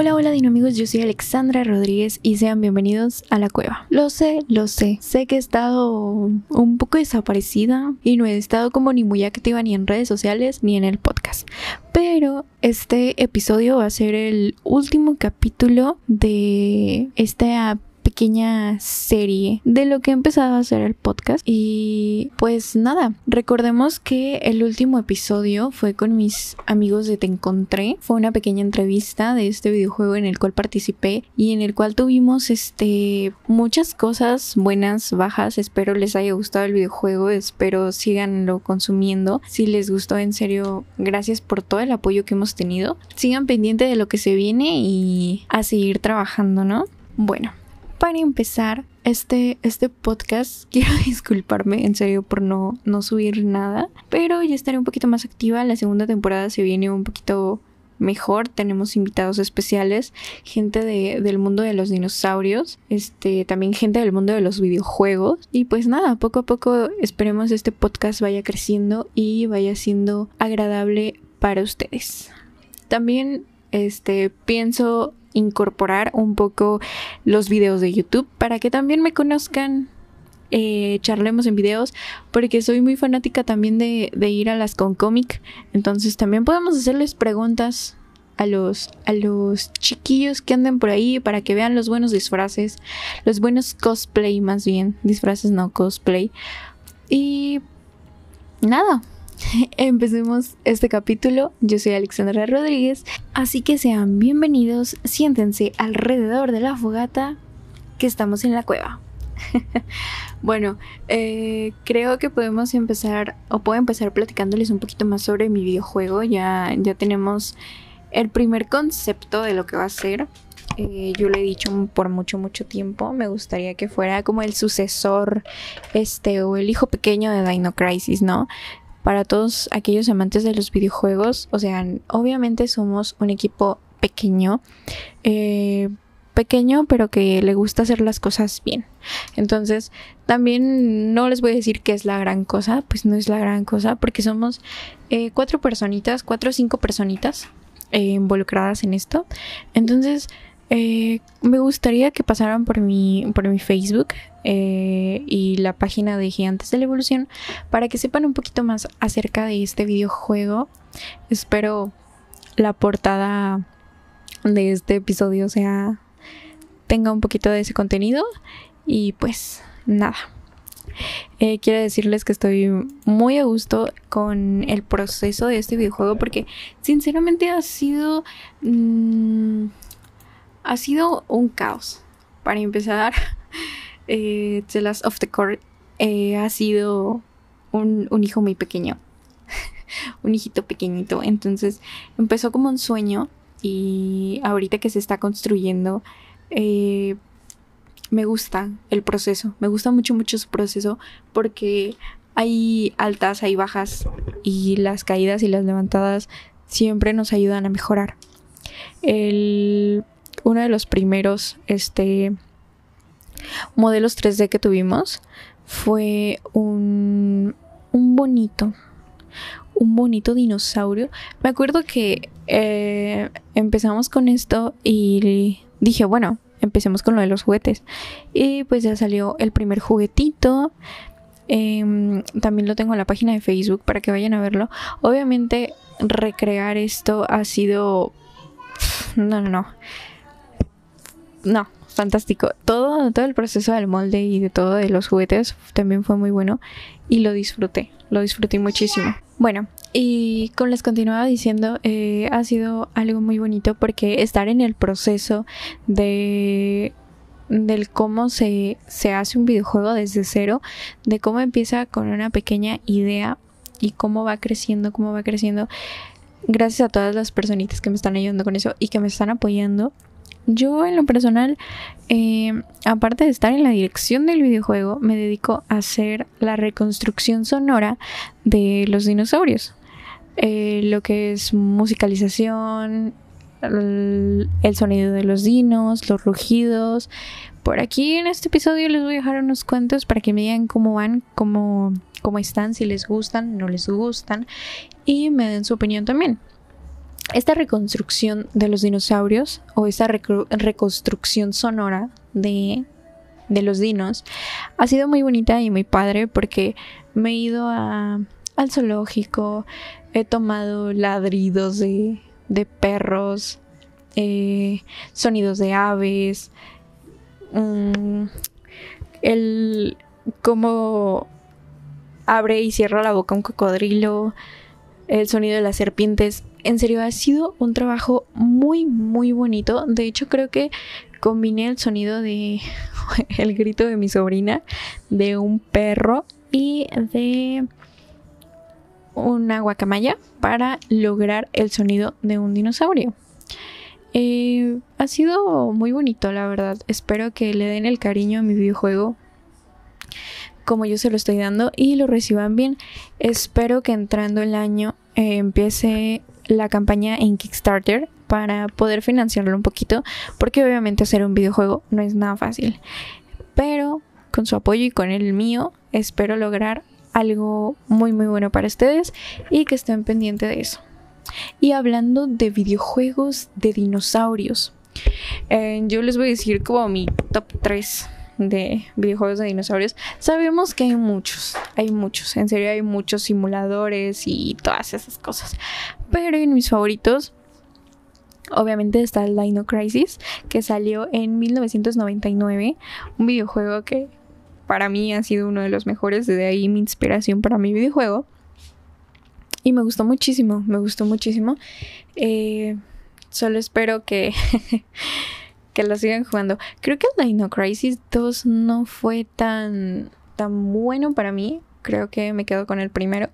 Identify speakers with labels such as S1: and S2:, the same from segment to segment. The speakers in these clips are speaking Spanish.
S1: Hola, hola amigos, yo soy Alexandra Rodríguez y sean bienvenidos a la cueva. Lo sé, lo sé, sé que he estado un poco desaparecida y no he estado como ni muy activa ni en redes sociales ni en el podcast. Pero este episodio va a ser el último capítulo de esta pequeña serie de lo que he empezado a hacer el podcast. Y pues nada, recordemos que el último episodio fue con mis amigos de Te Encontré. Fue una pequeña entrevista de este videojuego en el cual participé y en el cual tuvimos este muchas cosas buenas, bajas. Espero les haya gustado el videojuego, espero siganlo consumiendo. Si les gustó, en serio, gracias por todo el apoyo que hemos tenido. Sigan pendiente de lo que se viene y a seguir trabajando, ¿no? Bueno, para empezar este, este podcast, quiero disculparme en serio por no, no subir nada, pero ya estaré un poquito más activa. La segunda temporada se viene un poquito mejor. Tenemos invitados especiales, gente de, del mundo de los dinosaurios, este, también gente del mundo de los videojuegos. Y pues nada, poco a poco esperemos este podcast vaya creciendo y vaya siendo agradable para ustedes. También este pienso incorporar un poco los videos de YouTube para que también me conozcan. Eh, charlemos en videos porque soy muy fanática también de, ir a las con cómic entonces también podemos hacerles preguntas a los, a los chiquillos que anden por ahí para que vean los buenos disfraces, los buenos cosplay más bien, disfraces no cosplay. Y nada, Empecemos este capítulo. Yo soy Alexandra Rodríguez, así que sean bienvenidos, siéntense alrededor de la fogata que estamos en la cueva. bueno, eh, creo que podemos empezar o puedo empezar platicándoles un poquito más sobre mi videojuego. Ya, ya tenemos el primer concepto de lo que va a ser. Eh, yo le he dicho por mucho, mucho tiempo. Me gustaría que fuera como el sucesor, este, o el hijo pequeño de Dino Crisis, ¿no? Para todos aquellos amantes de los videojuegos. O sea, obviamente somos un equipo pequeño. Eh, pequeño, pero que le gusta hacer las cosas bien. Entonces, también no les voy a decir que es la gran cosa, pues no es la gran cosa, porque somos eh, cuatro personitas, cuatro o cinco personitas eh, involucradas en esto. Entonces, eh, me gustaría que pasaran por mi, por mi Facebook eh, y la página de Gigantes de la Evolución para que sepan un poquito más acerca de este videojuego. Espero la portada de este episodio sea tenga un poquito de ese contenido y pues nada. Eh, quiero decirles que estoy muy a gusto con el proceso de este videojuego porque sinceramente ha sido... Mm, ha sido un caos. Para empezar, eh, The Last of the Court eh, ha sido un, hijo muy pequeño. un hijito pequeñito. Entonces empezó como un sueño y ahorita que se está construyendo, eh, me gusta el proceso. Me gusta mucho, mucho su proceso porque hay altas, hay bajas y las caídas y las levantadas siempre nos ayudan a mejorar. El uno de los primeros este, modelos 3D que tuvimos fue un, un bonito, un bonito dinosaurio. Me acuerdo que eh, empezamos con esto y dije, bueno, empecemos con lo de los juguetes. Y pues ya salió el primer juguetito. Em, también lo tengo en la página de Facebook para que vayan a verlo. Obviamente recrear esto ha sido... No, no, no no, fantástico. Todo, todo el proceso del molde y de todo de los juguetes también fue muy bueno y lo disfruté, lo disfruté muchísimo. Bueno, y como les continuaba diciendo, eh, ha sido algo muy bonito porque estar en el proceso de del cómo se, se hace un videojuego desde cero, de cómo empieza con una pequeña idea y cómo va creciendo, cómo va creciendo. Gracias a todas las personitas que me están ayudando con eso y que me están apoyando yo en lo personal, eh, aparte de estar en la dirección del videojuego, me dedico a hacer la reconstrucción sonora de los dinosaurios. Eh, lo que es musicalización, el, sonido de los dinos, los rugidos. Por aquí en este episodio les voy a dejar unos cuentos para que me digan cómo van, cómo, cómo están, si les gustan, no les gustan y me den su opinión también. Esta reconstrucción de los dinosaurios o esta reconstrucción sonora de, de, los dinos ha sido muy bonita y muy padre porque me he ido al zoológico, he tomado ladridos de, de perros, eh, sonidos de aves, mm, el cómo abre y cierra la boca un cocodrilo, el sonido de las serpientes. En serio, ha sido un trabajo muy, muy bonito. De hecho, creo que combiné el sonido de el grito de mi sobrina, de un perro y de una guacamaya para lograr el sonido de un dinosaurio. Eh, ha sido muy bonito, la verdad. Espero que le den el cariño a mi videojuego como yo se lo estoy dando y lo reciban bien. Espero que entrando el año eh, empiece la campaña en Kickstarter para poder financiarlo un poquito, porque obviamente hacer un videojuego no es nada fácil. Pero con su apoyo y con el mío, espero lograr algo muy muy bueno para ustedes y que estén pendientes de eso. Y hablando de videojuegos de dinosaurios, eh, yo les voy a decir como mi top 3 de videojuegos de dinosaurios, sabemos que hay muchos, hay muchos, en serio hay muchos simuladores y todas esas cosas. Pero en mis favoritos, obviamente está el Dino Crisis, que salió en 1999, un videojuego que para mí ha sido uno de los mejores, desde ahí mi inspiración para mi videojuego. Y me gustó muchísimo, me gustó muchísimo. Eh, solo espero que que lo sigan jugando. Creo que el Dino Crisis 2 no fue tan, tan bueno para mí. Creo que me quedo con el primero.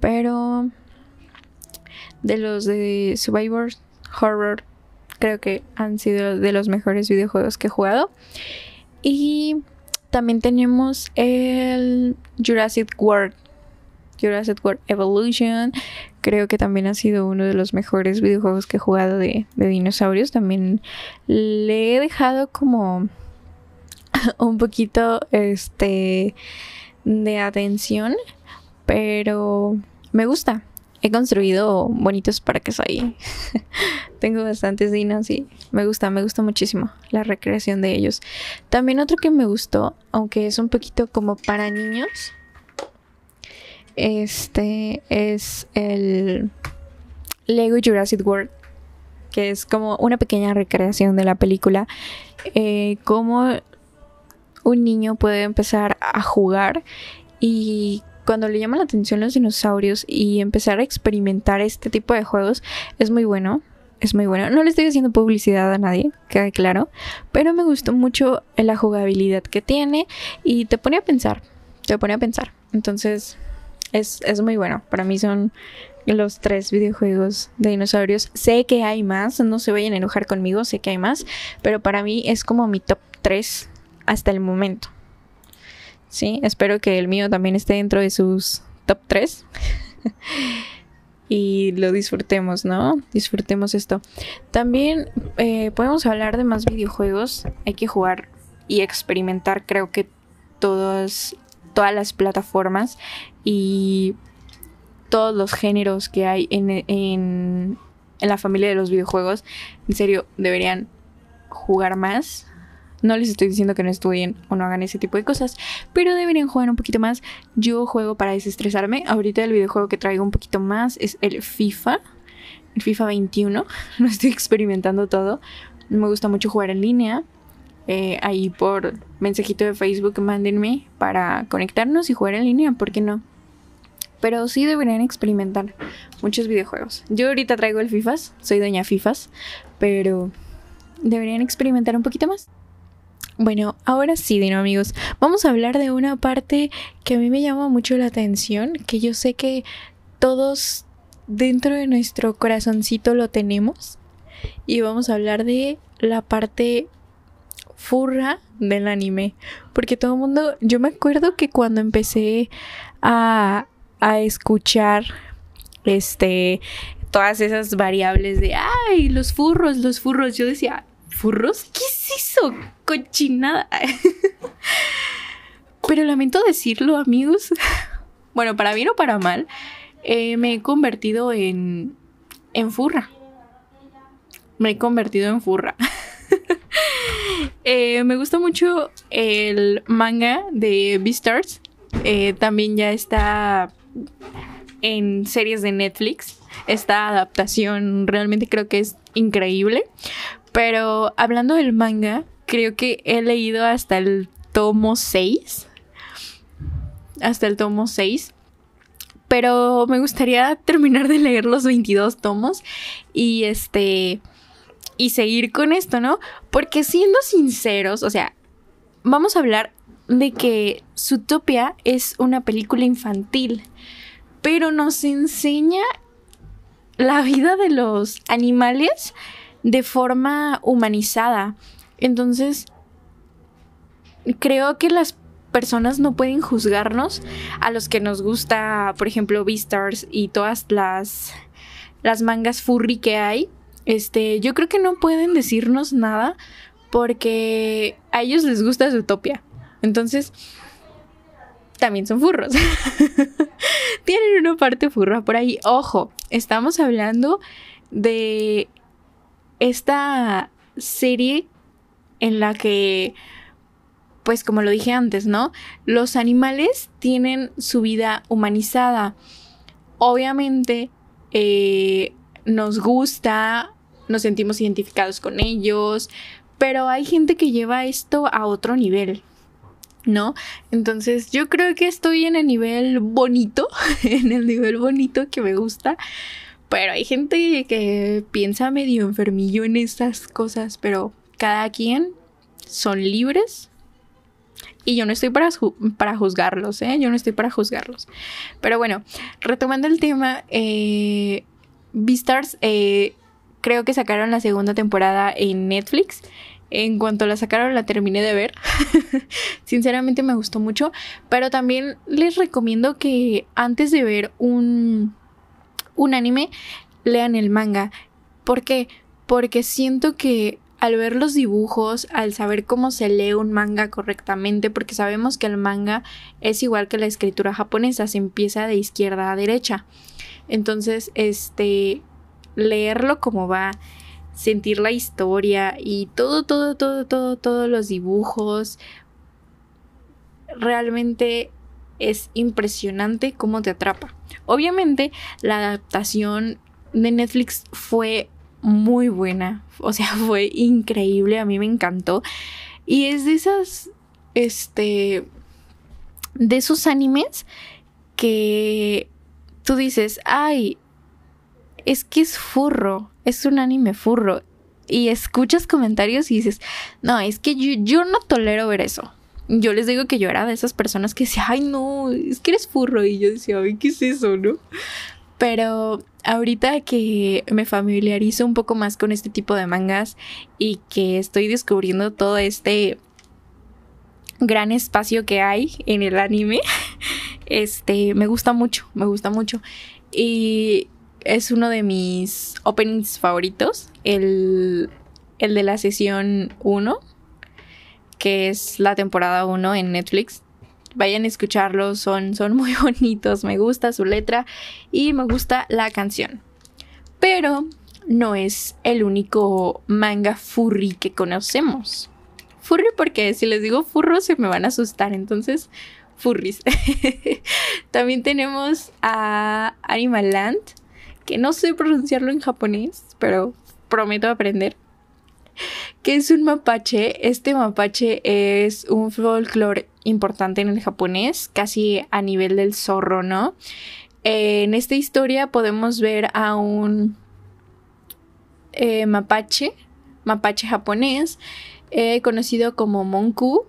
S1: Pero de los de Survivor Horror, creo que han sido de los mejores videojuegos que he jugado. Y también tenemos el Jurassic World Jurassic World Evolution. Creo que también ha sido uno de los mejores videojuegos que he jugado de, dinosaurios. También le he dejado como un poquito este de atención, pero me gusta. He construido bonitos parques ahí. Tengo bastantes dinos y me gusta, me gusta muchísimo la recreación de ellos. También otro que me gustó, aunque es un poquito como para niños, este es el Lego Jurassic World, que es como una pequeña recreación de la película. Eh, cómo un niño puede empezar a jugar y cuando le llama la atención los dinosaurios y empezar a experimentar este tipo de juegos es muy bueno. Es muy bueno. No le estoy haciendo publicidad a nadie, queda claro. Pero me gustó mucho la jugabilidad que tiene y te pone a pensar. Te pone a pensar. Entonces, es, muy bueno. Para mí son los tres videojuegos de dinosaurios. Sé que hay más, no se vayan a enojar conmigo, sé que hay más, pero para mí es como mi top 3 hasta el momento. Sí, espero que el mío también esté dentro de sus top 3. y lo disfrutemos, ¿no? Disfrutemos esto. También eh, podemos hablar de más videojuegos. Hay que jugar y experimentar, creo que todas las plataformas y todos los géneros que hay en, en, la familia de los videojuegos. En serio, deberían jugar más. No les estoy diciendo que no estudien o no hagan ese tipo de cosas, pero deberían jugar un poquito más. Yo juego para desestresarme. Ahorita el videojuego que traigo un poquito más es el FIFA, el FIFA 21. Lo estoy experimentando todo. Me gusta mucho jugar en línea. Eh, ahí por mensajito de Facebook mándenme para conectarnos y jugar en línea, ¿por qué no? Pero sí deberían experimentar muchos videojuegos. Yo ahorita traigo el FIFAs, soy doña FIFAs, pero deberían experimentar un poquito más. Bueno, ahora sí, Dino amigos, vamos a hablar de una parte que a mí me llama mucho la atención, que yo sé que todos dentro de nuestro corazoncito lo tenemos. Y vamos a hablar de la parte furra del anime. Porque todo el mundo, yo me acuerdo que cuando empecé a, a escuchar este todas esas variables de ay, los furros, los furros, yo decía, ¿furros? ¿Qué es eso? Cochinada. Pero lamento decirlo, amigos. Bueno, para bien o para mal, eh, me he convertido en, en furra. me he convertido en furra. Eh, me gusta mucho el manga de Beastars. Eh, también ya está en series de Netflix. Esta adaptación realmente creo que es increíble. Pero hablando del manga, creo que he leído hasta el tomo 6. Hasta el tomo 6 pero me gustaría terminar de leer los 22 tomos y este y seguir con esto, ¿no? Porque siendo sinceros, o sea, vamos a hablar de que Zootopia es una película infantil, pero nos enseña la vida de los animales de forma humanizada. Entonces, creo que las personas no pueden juzgarnos a los que nos gusta, por ejemplo, Beastars y todas las las mangas furry que hay. Este, yo creo que no pueden decirnos nada porque a ellos les gusta Zootopia. Entonces, también son furros. Tienen una parte furra por ahí. Ojo, estamos hablando de esta serie en la que pues como lo dije antes, ¿no? Los animales tienen su vida humanizada. Obviamente eh, nos gusta, nos sentimos identificados con ellos, pero hay gente que lleva esto a otro nivel. ¿No? Entonces yo creo que estoy en el nivel bonito, en el nivel bonito que me gusta, pero hay gente que piensa medio enfermillo en estas cosas, pero cada quien son libres y yo no estoy para, para juzgarlos, ¿eh? Yo no estoy para juzgarlos. Pero bueno, retomando el tema, eh, Beastars, eh, creo que sacaron la segunda temporada en Netflix. En cuanto la sacaron, la terminé de ver. Sinceramente me gustó mucho. Pero también les recomiendo que antes de ver un, un anime, lean el manga. ¿Por qué? Porque siento que al ver los dibujos, al saber cómo se lee un manga correctamente, porque sabemos que el manga es igual que la escritura japonesa, se empieza de izquierda a derecha. Entonces, este, leerlo como va, sentir la historia y todo, todo, todo, todo, todos los dibujos, realmente es impresionante cómo te atrapa. Obviamente, la adaptación de Netflix fue muy buena. O sea, fue increíble, a mí me encantó. Y es de esas, este, de esos animes que tú dices, ay, es que es furro, es un anime furro. Y escuchas comentarios y dices, no, es que yo, yo no tolero ver eso. Yo les digo que yo era de esas personas que decía, ay, no, es que eres furro. Y yo decía, ay, ¿qué es eso, no? Pero ahorita que me familiarizo un poco más con este tipo de mangas y que estoy descubriendo todo este gran espacio que hay en el anime, este, me gusta mucho, me gusta mucho. Y es uno de mis openings favoritos, el, el de la sesión 1, que es la temporada 1 en Netflix vayan a escucharlos, son, son muy bonitos, me gusta su letra y me gusta la canción. Pero no es el único manga furry que conocemos. Furry porque si les digo furro se me van a asustar, entonces furries. También tenemos a Animal Land, que no sé pronunciarlo en japonés, pero prometo aprender. Que es un mapache. Este mapache es un folclore importante en el japonés, casi a nivel del zorro, ¿no? en esta historia podemos ver a un eh, mapache, mapache japonés, eh, conocido como Monku.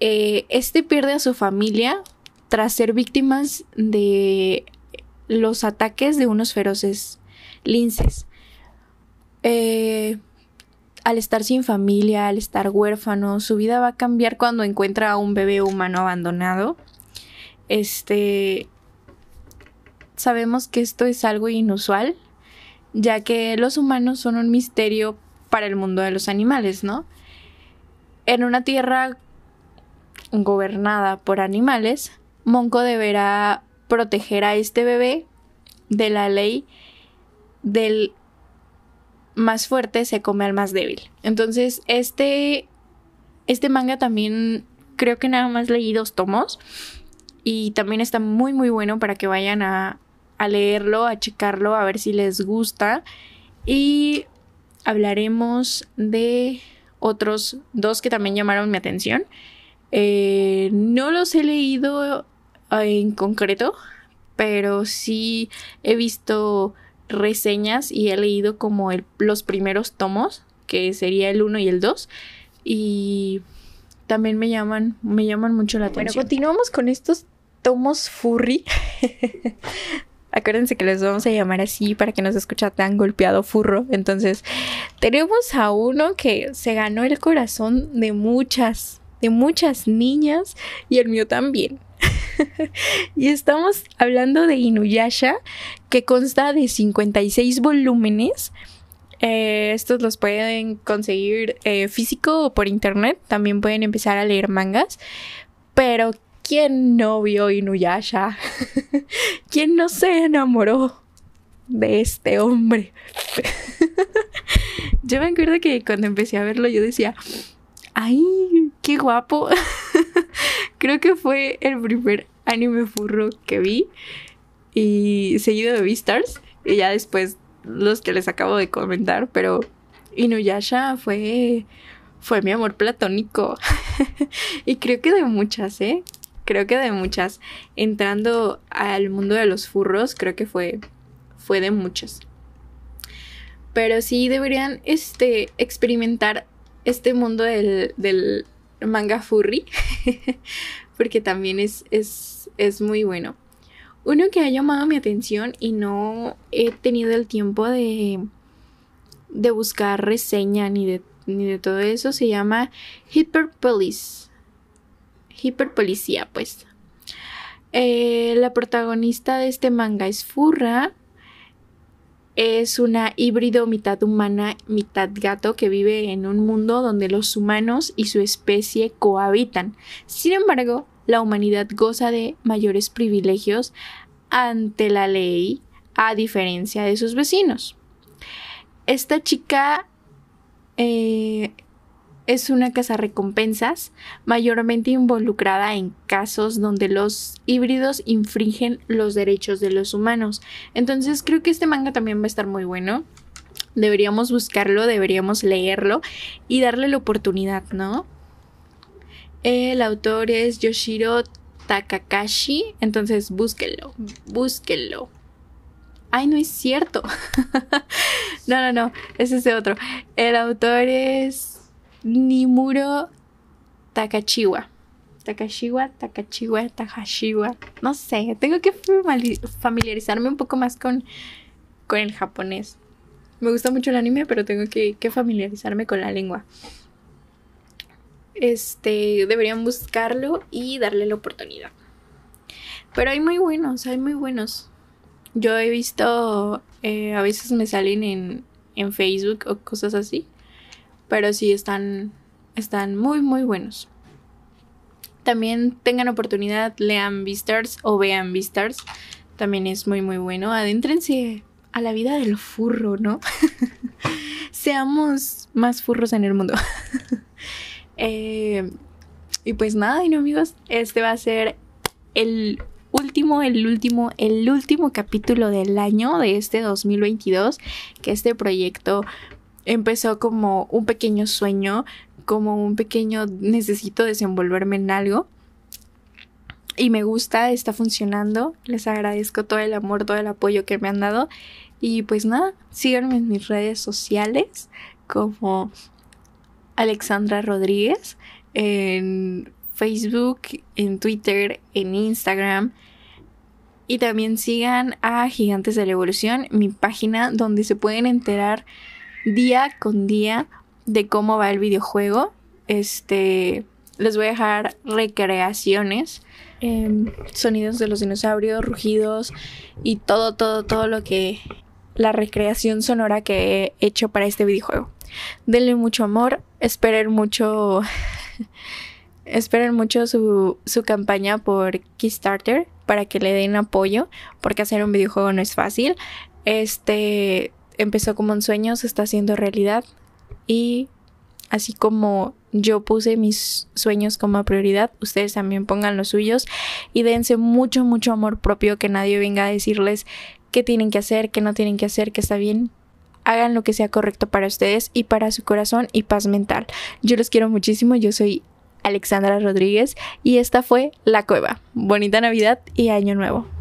S1: Eh, este pierde a su familia tras ser víctimas de los ataques de unos feroces linces al estar sin familia, al estar huérfano, su vida va a cambiar cuando encuentra a un bebé humano abandonado. Este sabemos que esto es algo inusual, ya que los humanos son un misterio para el mundo de los animales, ¿no? En una tierra gobernada por animales, Monco deberá proteger a este bebé de la ley del más fuerte se come al más débil. Entonces, este, este manga también creo que nada más leí dos tomos y también está muy muy bueno para que vayan a, a leerlo, a checarlo, a ver si les gusta. Y hablaremos de otros dos que también llamaron mi atención. Eh, no los he leído en concreto, pero sí he visto reseñas y he leído como los primeros tomos, que sería el 1 y el 2. Y también me llaman, me llaman mucho la atención. Bueno, continuamos con estos tomos furry. Acuérdense que les vamos a llamar así para que no se escucha tan golpeado furro. Entonces, tenemos a uno que se ganó el corazón de muchas, de muchas niñas y el mío también. y estamos hablando de Inuyasha, que consta de 56 volúmenes. Eh, estos los pueden conseguir eh, físico o por internet. También pueden empezar a leer mangas. Pero, ¿quién no vio Inuyasha? ¿Quién no se enamoró de este hombre? yo me acuerdo que cuando empecé a verlo, yo decía, ¡ay, qué guapo! Creo que fue el primer anime furro que vi. Y seguido de Beastars. Y ya después los que les acabo de comentar. Pero Inuyasha fue. Fue mi amor platónico. y creo que de muchas, ¿eh? Creo que de muchas. Entrando al mundo de los furros, creo que fue. Fue de muchas. Pero sí deberían este, experimentar este mundo del, del manga furry. porque también es, es, es muy bueno. Uno que ha llamado mi atención y no he tenido el tiempo de, de buscar reseña ni de, ni de todo eso se llama Hyperpolice. Hiperpolicía, pues. Eh, la protagonista de este manga es Furra. Es una híbrido mitad humana, mitad gato que vive en un mundo donde los humanos y su especie cohabitan. Sin embargo, la humanidad goza de mayores privilegios ante la ley a diferencia de sus vecinos. Esta chica eh, es una recompensas mayormente involucrada en casos donde los híbridos infringen los derechos de los humanos. Entonces creo que este manga también va a estar muy bueno. Deberíamos buscarlo, deberíamos leerlo y darle la oportunidad, ¿no? El autor es Yoshiro Takakashi, entonces búsquenlo, búsquenlo. Ay, no es cierto. no, no, no, ese es de otro. El autor es Nimuro Takachiwa. Takashiwa, Takachiwa, Takashiwa. No sé, tengo que familiarizarme un poco más con, con el japonés. Me gusta mucho el anime, pero tengo que, familiarizarme con la lengua. Este, deberían buscarlo y darle la oportunidad. Pero hay muy buenos, hay muy buenos. Yo he visto, eh, a veces me salen en, en Facebook o cosas así. Pero sí están, están muy, muy buenos. También tengan oportunidad, lean Beastars o vean Beastars. También es muy, muy bueno. Adéntrense a la vida del furro, ¿no? Seamos más furros en el mundo. Eh, y pues nada, y no amigos, este va a ser el último, el último, el último capítulo del año de este 2022, que este proyecto empezó como un pequeño sueño, como un pequeño necesito desenvolverme en algo. Y me gusta, está funcionando. Les agradezco todo el amor, todo el apoyo que me han dado. Y pues nada, síganme en mis redes sociales como Alexandra Rodríguez en Facebook, en Twitter, en Instagram. Y también sigan a Gigantes de la Evolución, mi página donde se pueden enterar día con día de cómo va el videojuego. Este, les voy a dejar recreaciones, em, sonidos de los dinosaurios, rugidos y todo, todo, todo lo que la recreación sonora que he hecho para este videojuego. Denle mucho amor, esperen mucho, esperen mucho su, su campaña por Kickstarter para que le den apoyo, porque hacer un videojuego no es fácil. Este, empezó como un sueño, se está haciendo realidad y así como yo puse mis sueños como prioridad, ustedes también pongan los suyos y dense mucho, mucho amor propio, que nadie venga a decirles qué tienen que hacer, qué no tienen que hacer, qué está bien. Hagan lo que sea correcto para ustedes y para su corazón y paz mental. Yo los quiero muchísimo, yo soy Alexandra Rodríguez y esta fue La Cueva. Bonita Navidad y Año Nuevo.